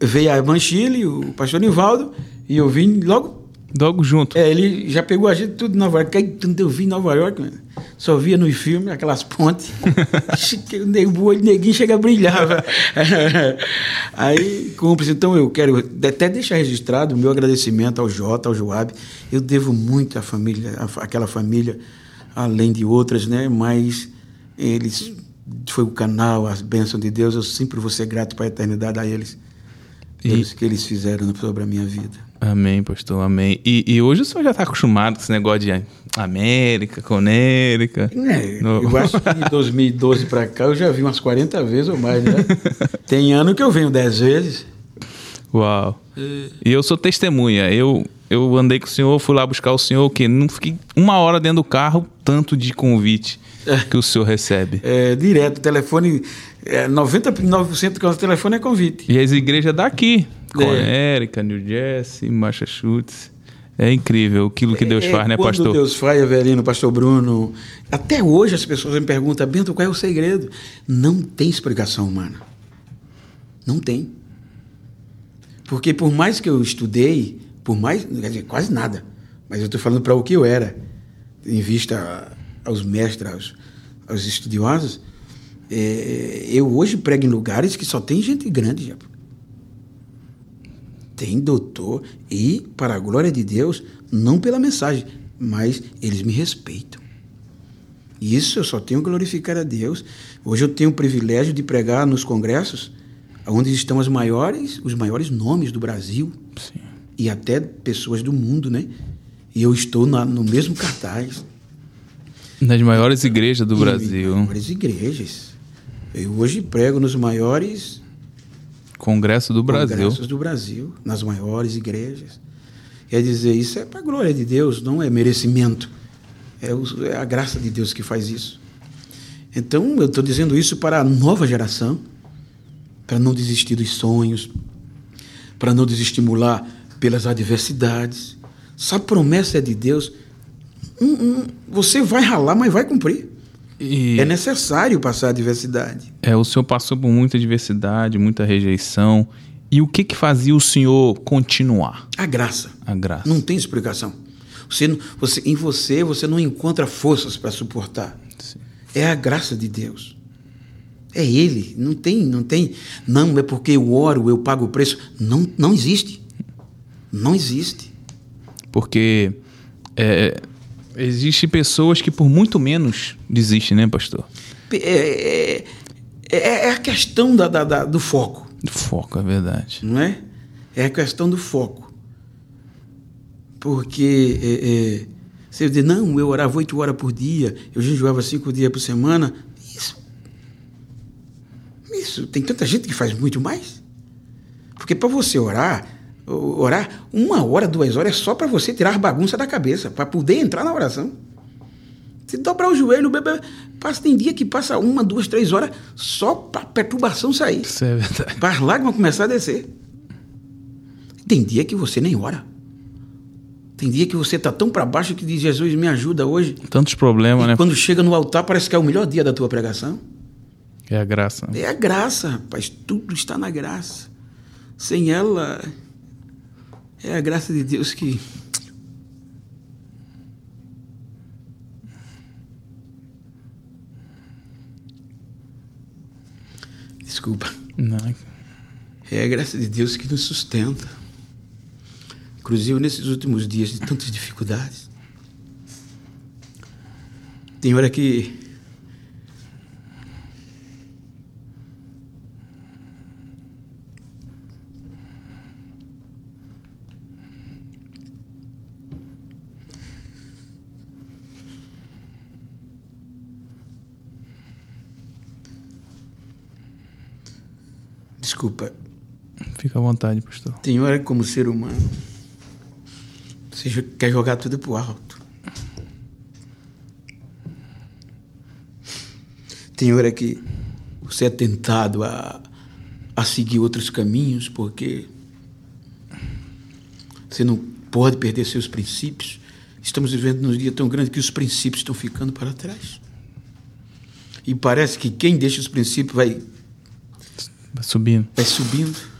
Veio a Manchile, o pastor Nivaldo, e eu vim logo. Logo junto. É, ele já pegou a gente tudo em Nova York. Aí, quando eu vim em Nova York, mano, só via nos filmes aquelas pontes. o nego- o neguinho chega a brilhar. Aí, cúmplice. Então, eu quero até deixar registrado o meu agradecimento ao Jota, ao Joab. Eu devo muito à família, àquela família, além de outras, né? Mas eles foi o canal, as bênçãos de Deus. Eu sempre vou ser grato para a eternidade a eles. E- Pelos que eles fizeram sobre a minha vida. Amém, pastor, amém. E, e hoje o senhor já está acostumado com esse negócio de América, Conérica. É, No- eu acho que de 2012 para cá eu já vi umas 40 vezes ou mais, né? Tem ano que eu venho 10 vezes. Uau. E eu sou testemunha. Eu, eu andei com o senhor, fui lá buscar o senhor, que não fiquei uma hora dentro do carro, tanto de convite que o senhor recebe. É, direto, telefone, é, 99% do telefone é convite. E as igrejas daqui, É. Conérica, New Jersey, Massachusetts. É incrível aquilo que Deus É, faz, né, quando pastor? Deus faz, Avelino, pastor Bruno. Até hoje as pessoas me perguntam, Bento, qual é o segredo? Não tem explicação humana. Não tem. Porque por mais que eu estudei, por mais, quer dizer, quase nada, mas eu estou falando para o que eu era, em vista aos mestres, aos, aos estudiosos, é, eu hoje prego em lugares que só tem gente grande. Já. Tem doutor e, para a glória de Deus, não pela mensagem, mas eles me respeitam. E Isso eu só tenho que glorificar a Deus. Hoje eu tenho o privilégio de pregar nos congressos onde estão as maiores, os maiores nomes do Brasil Sim. e até pessoas do mundo, né? E eu estou na- no mesmo cartaz. Nas maiores igrejas do E Brasil. Maiores igrejas. Eu hoje prego nos maiores Congresso do Brasil. congressos do Brasil, nas maiores igrejas. Quer dizer, isso é para a glória de Deus, não é merecimento. É, o- é a graça de Deus que faz isso. Então, eu estou dizendo isso para a nova geração, para não desistir dos sonhos, para não desestimular pelas adversidades. Se a promessa é de Deus, hum, hum, você vai ralar, mas vai cumprir. E É necessário passar a adversidade. é, o senhor passou por muita diversidade, muita rejeição. E o que que fazia o senhor continuar A graça. a graça? Não tem explicação. Você, você, em você, você não encontra forças para suportar. Sim. É a graça de Deus. É Ele. Não tem, não tem. Não é porque eu oro, eu pago o preço. Não, não existe. Não existe. Porque é, existe pessoas que por muito menos desistem, né, pastor? É, é, é- é a questão da, da- da- do foco, Foco, é verdade. não é? É a questão do foco. Porque é, é, você diz, não, eu orava oito horas por dia, eu jejuava cinco dias por semana. Isso isso, tem tanta gente que faz muito mais. Porque para você orar, orar uma hora, duas horas é só para você tirar bagunça da cabeça, para poder entrar na oração. Se dobrar o joelho, bebê, passa, tem dia que passa uma, duas, três horas só para perturbação sair. Isso é verdade. Para as lágrimas começar a descer. Tem dia que você nem ora. Tem dia que você está tão para baixo que diz, Jesus, me ajuda hoje. Tantos problemas, e né? quando chega no altar, parece que é o melhor dia da tua pregação. É a graça. É a graça, rapaz. Tudo está na graça. Sem ela, é a graça de Deus que. Desculpa. Não. É a graça de Deus que nos sustenta. Inclusive nesses últimos dias de tantas dificuldades. Tem hora que Desculpa. Fica à vontade, pastor. Hora que, como ser humano, você quer jogar tudo pro alto. Tem hora que você é tentado a, a seguir outros caminhos porque você não pode perder seus princípios. Estamos vivendo num dia tão grande que os princípios estão ficando para trás. E parece que quem deixa os princípios vai, Vai subindo. vai subindo.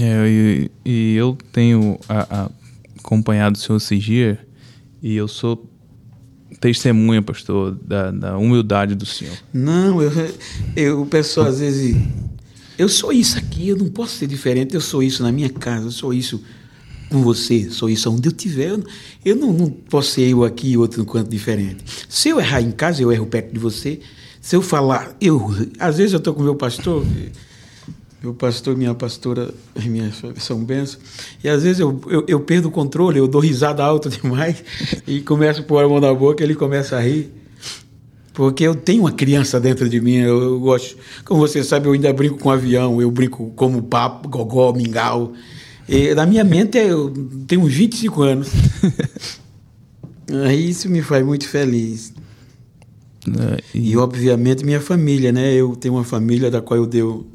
É, e, e eu tenho a- a- acompanhado o senhor esses dias e eu sou testemunha, pastor, da, da humildade do senhor. Não, eu, eu o pessoal às vezes. Eu sou isso aqui, eu não posso ser diferente. Eu sou isso na minha casa, eu sou isso com você, sou isso onde eu estiver. Eu, eu não, não posso ser eu aqui e outro no canto diferente. Se eu errar em casa, eu erro perto de você. Se eu falar, eu. Às vezes eu estou com meu pastor, meu pastor, minha pastora, minha são benção. E às vezes eu, eu, eu perdo o controle, eu dou risada alta demais e começo a pôr a mão na boca, ele começa a rir. Porque eu tenho uma criança dentro de mim, eu, eu gosto. Como você sabe, eu ainda brinco com avião, eu brinco como papo, gogó, mingau. E, na minha mente, eu tenho uns 25 anos. Isso me faz muito feliz. né? E, E, obviamente, minha família, né? Eu tenho uma família da qual eu devo,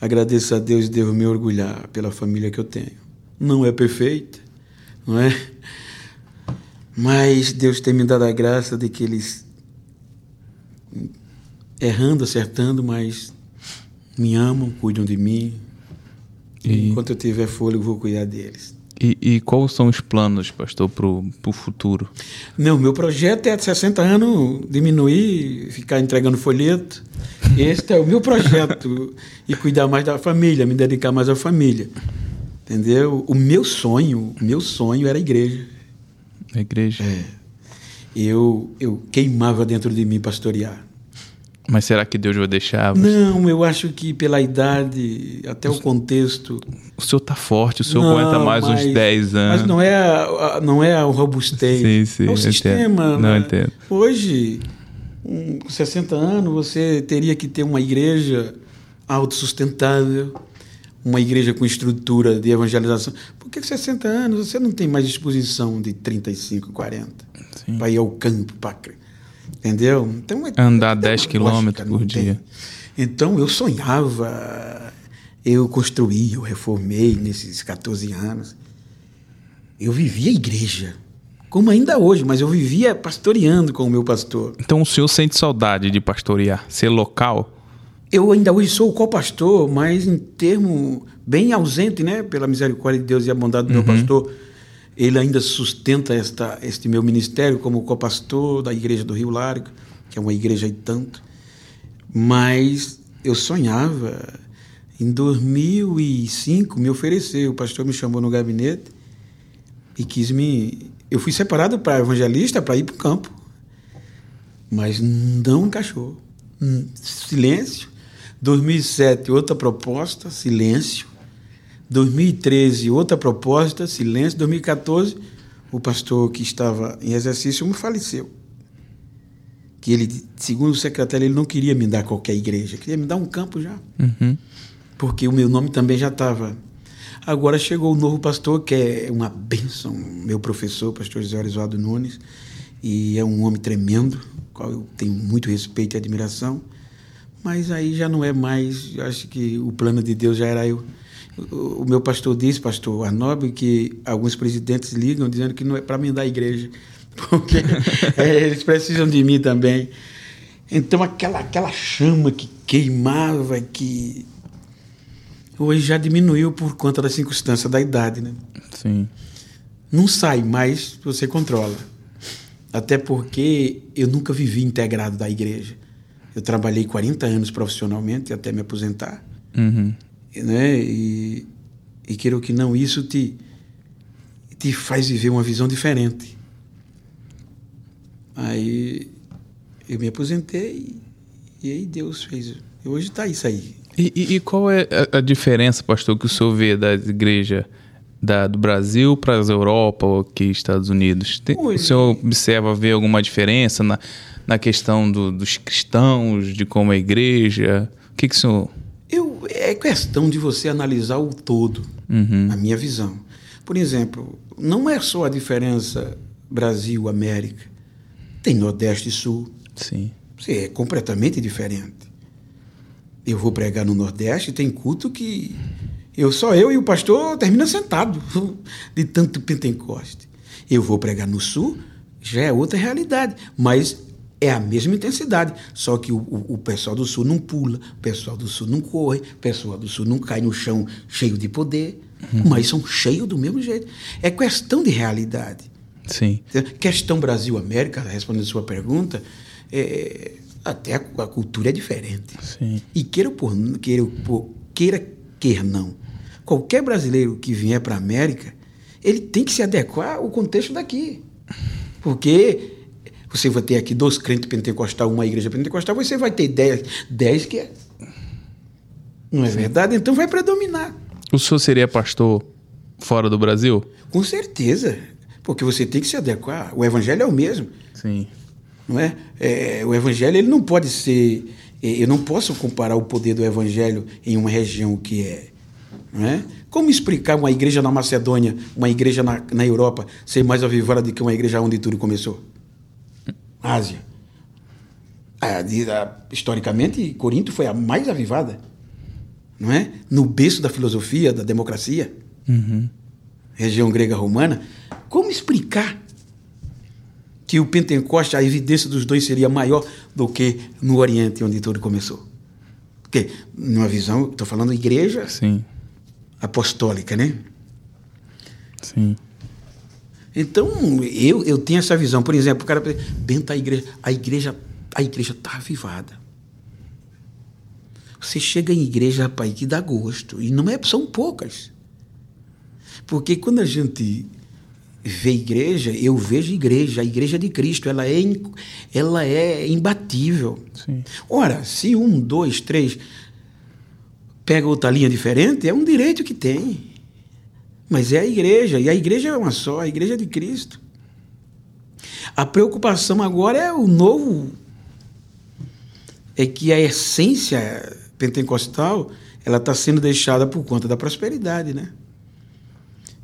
agradeço a Deus e devo me orgulhar pela família que eu tenho. Não é perfeita, não é? Mas Deus tem me dado a graça de que eles, errando, acertando, mas me amam, cuidam de mim. E enquanto eu tiver fôlego, eu vou cuidar deles. E, e quais são os planos, pastor, pro, pro futuro? Não, meu projeto é de 60 anos diminuir, ficar entregando folheto. Este é o meu projeto. e cuidar mais da família, me dedicar mais à família. Entendeu? O meu sonho, o meu sonho era a igreja. A igreja? É. Eu, eu queimava dentro de mim pastorear. Mas será que Deus vai deixar? você? Não, eu acho que pela idade, até o contexto. O senhor tá forte, o senhor Não, aguenta mais mas- uns 10 anos. Mas não é, a, a- não é o robusteio. Sim, sim, é o entendo. sistema. Não, né? entendo. Hoje, um, com 60 anos, você teria que ter uma igreja autossustentável, uma igreja com estrutura de evangelização. Porque com 60 anos você não tem mais disposição de 35, 40 Sim. para ir ao campo, para entendeu? Então, é- Andar tem 10 uma quilômetros por tem. dia. Então eu sonhava, eu construí, eu reformei nesses 14 anos. Eu vivia a igreja, como ainda hoje, mas eu vivia pastoreando com o meu pastor. Então o senhor sente saudade de pastorear, ser local? Eu ainda hoje sou o co-pastor, mas em termo bem ausente, né? Pela misericórdia de Deus e a bondade do meu pastor, ele ainda sustenta esta, este meu ministério como co-pastor da Igreja do Rio Largo, que é uma igreja e tanto. Mas eu sonhava, em 2005, me oferecer, o pastor me chamou no gabinete e quis me. Eu fui separado para evangelista para ir para o campo, mas não encaixou. Hum, Silêncio. 2007, outra proposta, silêncio. 2013, outra proposta, silêncio. 2014, o pastor que estava em exercício me faleceu. que ele, segundo o secretário, ele não queria me dar qualquer igreja, queria me dar um campo já. Uhum. Porque o meu nome também já estava. Agora chegou o novo pastor, que é uma bênção, meu professor, pastor José Oswaldo Nunes, e é um homem tremendo, qual eu tenho muito respeito e admiração. Mas aí já não é mais, eu acho que o plano de Deus já era eu. O meu pastor disse, pastor Arnob, que alguns presidentes ligam dizendo que não é para me dar igreja, porque é, eles precisam de mim também. Então aquela, aquela chama que queimava, que hoje já diminuiu por conta da circunstância da idade, né? Sim. Não sai, mas você controla. Até porque eu nunca vivi integrado da igreja. Eu trabalhei 40 anos profissionalmente até me aposentar. Uhum. Né? E, e queira que não, isso te, te faz viver uma visão diferente. Aí eu me aposentei e aí Deus fez. E hoje está isso aí. E, e, e, qual é a, a, diferença, pastor, que o senhor vê da igreja da, do Brasil para as Europa ou aqui Estados Unidos? Tem, o senhor observa, vê alguma diferença na, na questão do, dos cristãos, de como é a igreja? O que, que o senhor. É questão de você analisar o todo, uhum. a minha visão. Por exemplo, não é só a diferença Brasil-América. Tem Nordeste e Sul. Sim. É completamente diferente. Eu vou pregar no Nordeste, tem culto que eu só eu e o pastor termina sentado de tanto Pentecoste. Eu vou pregar no Sul, já é outra realidade, mas é a mesma intensidade, só que o, o, o, pessoal do Sul não pula, o pessoal do Sul não corre, o pessoal do Sul não cai no chão cheio de poder, uhum. mas são cheios do mesmo jeito. É questão de realidade. Sim. Questão Brasil-América, respondendo a sua pergunta, é, até a, a, cultura é diferente. Sim. E queira por queira, por, queira queira não, qualquer brasileiro que vier para a América, ele tem que se adequar ao contexto daqui. Porque você vai ter aqui dois crentes pentecostais, uma igreja pentecostal, você vai ter dez, dez que é. Não é verdade? Então vai predominar. O senhor seria pastor fora do Brasil? Com certeza. Porque você tem que se adequar. O evangelho é o mesmo. Sim não é? é? o evangelho ele não pode ser é, eu não posso comparar o poder do evangelho em uma região que é, não é? Como explicar uma igreja na Macedônia, uma igreja na, na Europa ser mais avivada do que uma igreja onde tudo começou? Ásia. A, a, historicamente, Corinto foi a mais avivada, não é? No berço da filosofia, da democracia, uhum. região grega romana. Como explicar que o Pentecoste, a evidência dos dois seria maior do que no Oriente, onde tudo começou. Porque, numa visão, estou falando igreja Sim. apostólica, né? Sim. Então, eu, eu tenho essa visão. Por exemplo, o cara Bento, a igreja, a igreja a igreja está avivada. Você chega em igreja, rapaz, que dá gosto. E não é, são poucas. Porque quando a gente vê igreja, eu vejo igreja, a igreja de Cristo, ela é, ela é imbatível. Sim. Ora, se um, dois, três pega outra linha diferente, é um direito que tem. Mas é a igreja, e a igreja é uma só, a igreja é de Cristo. A preocupação agora é o novo, é que a essência pentecostal ela está sendo deixada por conta da prosperidade, né?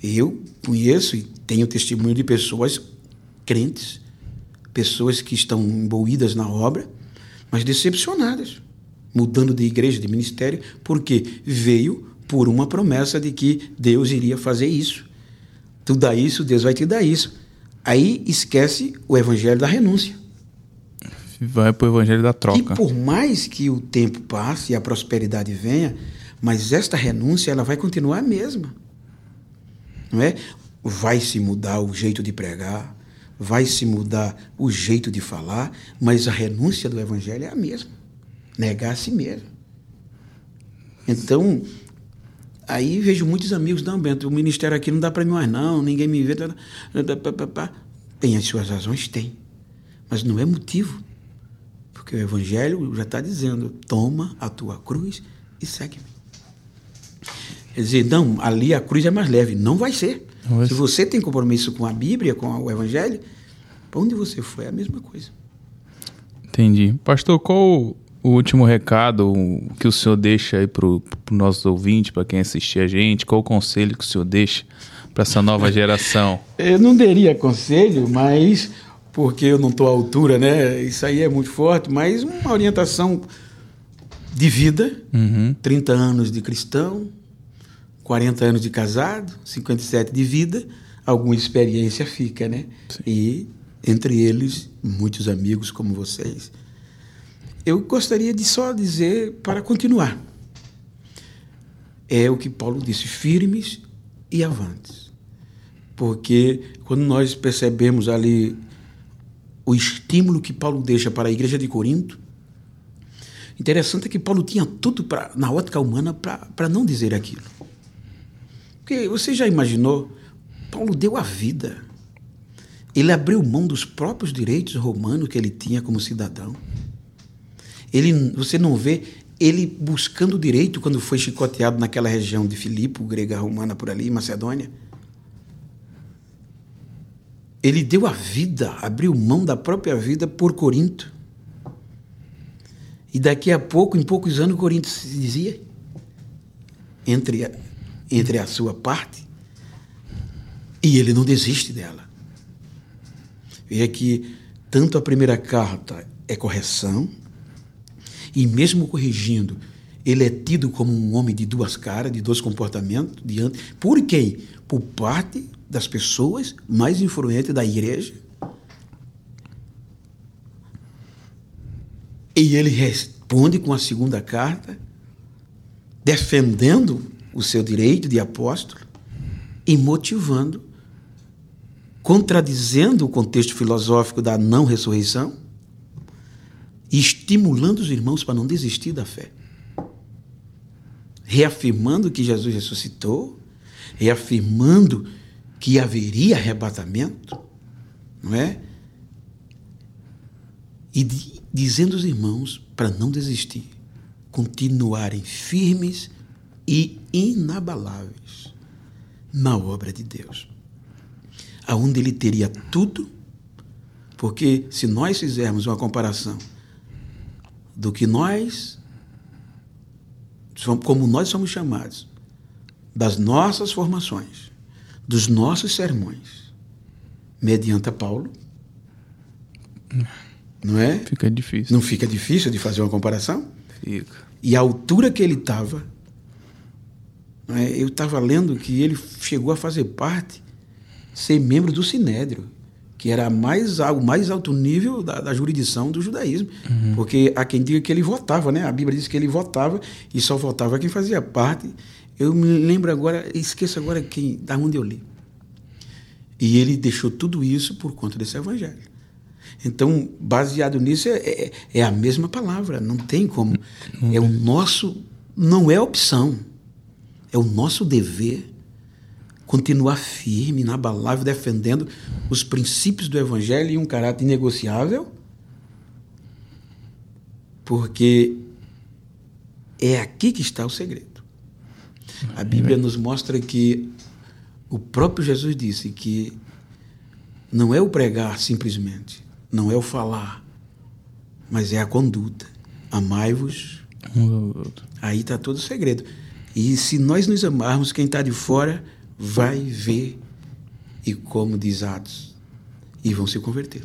Eu conheço e tenho testemunho de pessoas crentes, pessoas que estão imbuídas na obra, mas decepcionadas, mudando de igreja, de ministério, porque veio por uma promessa de que Deus iria fazer isso. Tu dá isso, Deus vai te dar isso. Aí esquece o evangelho da renúncia. Vai para o evangelho da troca. E por mais que o tempo passe e a prosperidade venha, mas esta renúncia ela vai continuar a mesma não é? Vai se mudar o jeito de pregar, vai se mudar o jeito de falar, mas a renúncia do evangelho é a mesma. Negar a si mesmo. Então, aí vejo muitos amigos, não, Bento, o ministério aqui não dá para mim mais não, ninguém me vê. Tá, tá, tá, tem as suas razões? Tem. Mas não é motivo. Porque o evangelho já está dizendo, toma a tua cruz e segue-me. Quer dizer, não, ali a cruz é mais leve. Não vai ser. Não Se você tem compromisso com a Bíblia, com o Evangelho, para onde você for é a mesma coisa. Entendi. Pastor, qual o último recado que o senhor deixa aí para os nossos ouvintes, para quem assistir a gente? Qual o conselho que o senhor deixa para essa nova geração? Eu não daria conselho, mas porque eu não estou à altura, né? Isso aí é muito forte, mas uma orientação de vida, uhum. 30 anos de cristão, 40 anos de casado, 57 de vida, alguma experiência fica, né? Sim. E entre eles, muitos amigos como vocês. Eu gostaria de só dizer para continuar. É o que Paulo disse: firmes e avantes. Porque quando nós percebemos ali o estímulo que Paulo deixa para a igreja de Corinto, interessante é que Paulo tinha tudo pra, na ótica humana para não dizer aquilo. Porque você já imaginou? Paulo deu a vida. Ele abriu mão dos próprios direitos romanos que ele tinha como cidadão. Ele, você não vê ele buscando direito quando foi chicoteado naquela região de Filipe, grega romana por ali, Macedônia. Ele deu a vida, abriu mão da própria vida por Corinto. E daqui a pouco, em poucos anos, Corinto se dizia entre a, entre a sua parte e ele não desiste dela. Veja que tanto a primeira carta é correção, e mesmo corrigindo, ele é tido como um homem de duas caras, de dois comportamentos, diante. Por quem? Por parte das pessoas mais influentes da igreja. E ele responde com a segunda carta, defendendo o seu direito de apóstolo e motivando, contradizendo o contexto filosófico da não ressurreição e estimulando os irmãos para não desistir da fé. Reafirmando que Jesus ressuscitou, reafirmando que haveria arrebatamento, não é? E dizendo aos irmãos para não desistir, continuarem firmes e inabaláveis na obra de Deus. Aonde ele teria tudo, porque se nós fizermos uma comparação do que nós, como nós somos chamados, das nossas formações, dos nossos sermões, mediante Paulo. Não é? Fica difícil. Não fica difícil de fazer uma comparação? Fica. E a altura que ele estava, é? eu estava lendo que ele chegou a fazer parte, ser membro do Sinédrio que era mais, o mais alto nível da, da jurisdição do judaísmo. Uhum. Porque há quem diga que ele votava, né? A Bíblia diz que ele votava e só votava quem fazia parte. Eu me lembro agora, esqueço agora quem, da onde eu li. E ele deixou tudo isso por conta desse evangelho. Então, baseado nisso, é, é, é a mesma palavra, não tem como. É o nosso, não é opção, é o nosso dever continuar firme, inabalável, defendendo os princípios do Evangelho e um caráter inegociável, porque é aqui que está o segredo. A Bíblia nos mostra que o próprio Jesus disse que não é o pregar simplesmente, não é o falar, mas é a conduta. Amai-vos. Aí está todo o segredo. E se nós nos amarmos, quem está de fora vai ver e como diz Atos e vão se converter.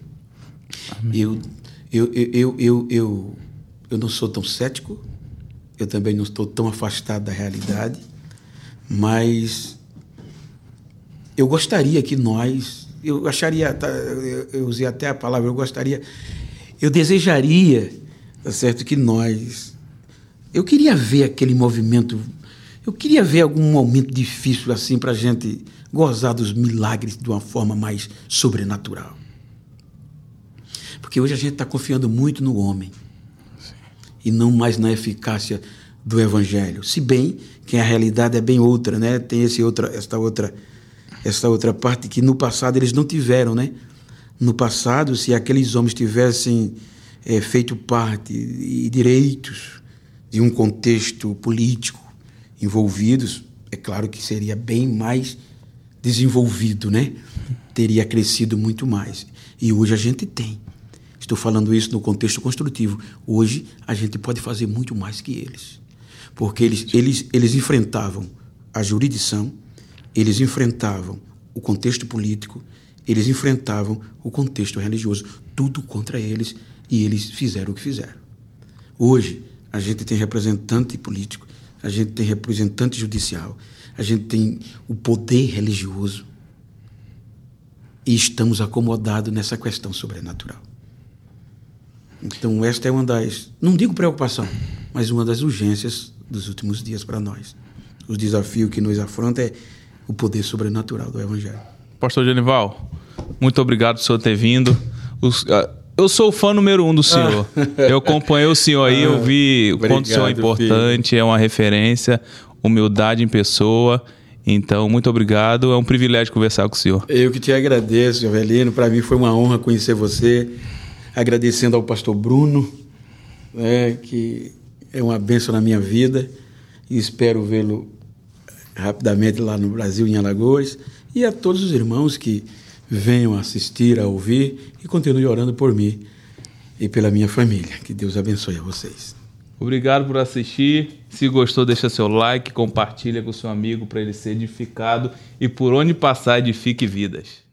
Eu, eu, eu, eu, eu, eu, não sou tão cético, eu também não estou tão afastado da realidade, mas eu gostaria que nós, eu acharia, tá, eu usei até a palavra, eu gostaria, eu desejaria, tá certo, que nós, eu queria ver aquele movimento eu queria ver algum momento difícil assim para a gente gozar dos milagres de uma forma mais sobrenatural. Porque hoje a gente está confiando muito no homem Sim. e não mais na eficácia do evangelho. Se bem que a realidade é bem outra, né? Tem esse outra, esta outra, esta outra parte que no passado eles não tiveram, né? No passado, se aqueles homens tivessem é, feito parte e direitos de um contexto político envolvidos, é claro que seria bem mais desenvolvido, né? Teria crescido muito mais. E hoje a gente tem. Estou falando isso no contexto construtivo. Hoje a gente pode fazer muito mais que eles. Porque eles, eles, eles enfrentavam a jurisdição, eles enfrentavam o contexto político, eles enfrentavam o contexto religioso. Tudo contra eles e eles fizeram o que fizeram. Hoje a gente tem representante político, a gente tem representante judicial, a gente tem o poder religioso e estamos acomodados nessa questão sobrenatural. Então, esta é uma das, não digo preocupação, mas uma das urgências dos últimos dias para nós. O desafio que nos afronta é o poder sobrenatural do Evangelho. Pastor Genival, muito obrigado por ter vindo. Os, uh, eu sou o fã número um do senhor. Ah. Eu acompanhei o senhor aí, eu vi o quanto o senhor é importante, filho. é uma referência, humildade em pessoa. Então, muito obrigado. É um privilégio conversar com o senhor. Eu que te agradeço, Avelino. Para mim foi uma honra conhecer você. Agradecendo ao pastor Bruno, né, que é uma bênção na minha vida. E espero vê-lo rapidamente lá no Brasil, em Alagoas. E a todos os irmãos que venham assistir, a ouvir e continuem orando por mim e pela minha família. Que Deus abençoe a vocês. Obrigado por assistir. Se gostou, deixa seu like, compartilha com seu amigo para ele ser edificado e por onde passar edifique vidas.